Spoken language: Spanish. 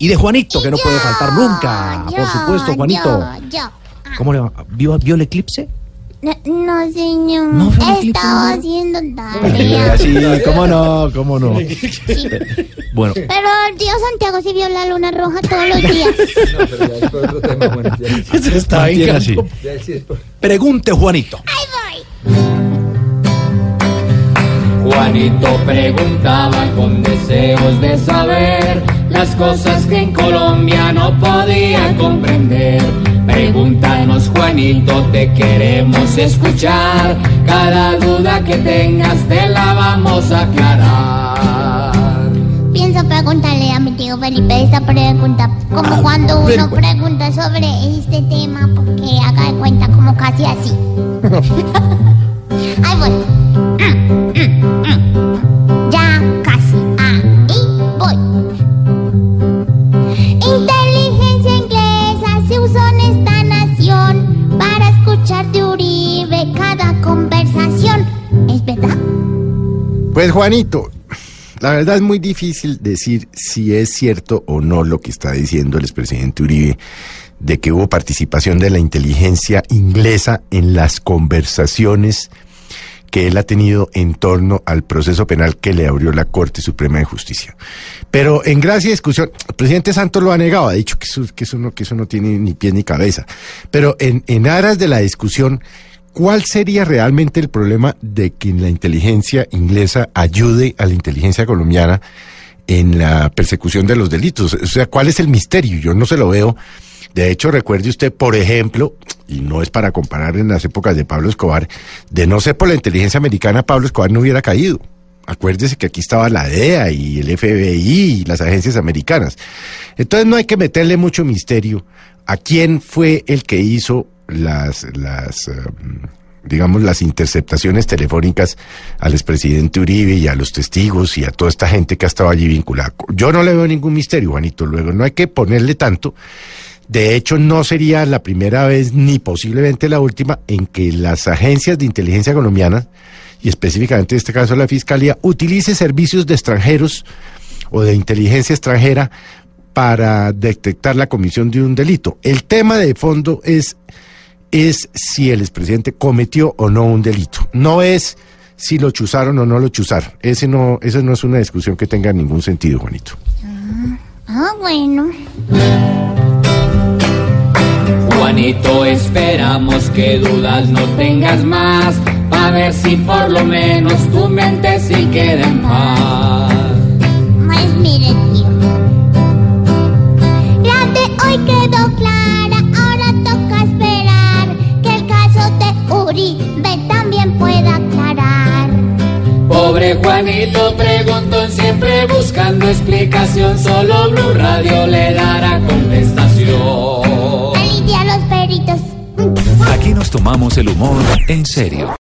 Y de Juanito, que no puede faltar nunca. Yo, Por supuesto, Juanito. Yo, yo. Ah, ¿Cómo le va? ¿Vio, vio el eclipse? No, no, señor. ¿No fue el Estaba haciendo tarea. Sí, cómo no, cómo no. Bueno, Pero el tío Santiago sí vio la luna roja todos los días. No, pero ya es por otro tema, bueno, ya, se está así. ya sí es por... Pregunte, Juanito. Ahí voy. Juanito preguntaba con deseos de saber las cosas que en Colombia no podía comprender. Pregúntanos Juanito, te queremos escuchar. Cada duda que tengas te la vamos a aclarar. Pienso preguntarle a mi tío Felipe esta pregunta, como A cuando uno bueno. pregunta sobre este tema, porque haga de cuenta como casi así. Ahí voy. Pues Juanito, la verdad es muy difícil decir si es cierto o no lo que está diciendo el expresidente Uribe de que hubo participación de la inteligencia inglesa en las conversaciones que él ha tenido en torno al proceso penal que le abrió la Corte Suprema de Justicia. Pero en gracia y discusión, el presidente Santos lo ha negado, ha dicho que eso, no, tiene ni pie ni cabeza. Pero en aras de la discusión, ¿cuál sería realmente el problema de que la inteligencia inglesa ayude a la inteligencia colombiana en la persecución de los delitos? O sea, ¿cuál es el misterio? Yo no se lo veo. De hecho, recuerde usted, por ejemplo, y no es para comparar en las épocas de Pablo Escobar, de no ser por la inteligencia americana, Pablo Escobar no hubiera caído. Acuérdese que aquí estaba la DEA y el FBI y las agencias americanas. Entonces no hay que meterle mucho misterio a quién fue el que hizo las, las eh, digamos, las interceptaciones telefónicas al expresidente Uribe y a los testigos y a toda esta gente que ha estado allí vinculada. Yo no le veo ningún misterio, Juanito. Luego, no hay que ponerle tanto. De hecho, no sería la primera vez ni posiblemente la última en que las agencias de inteligencia colombianas, y específicamente en este caso la Fiscalía, utilice servicios de extranjeros o de inteligencia extranjera para detectar la comisión de un delito. El tema de fondo es, es si el expresidente cometió o no un delito. No es si lo chuzaron o no lo chuzaron. Ese no, esa no es una discusión que tenga ningún sentido, Juanito. Ah, bueno. Juanito, esperamos que dudas no tengas más, a ver si por lo menos tu mente sí queda en paz. Juanito preguntó siempre buscando explicación, solo Blue Radio le dará contestación. Alicia los peritos. Aquí nos tomamos el humor en serio.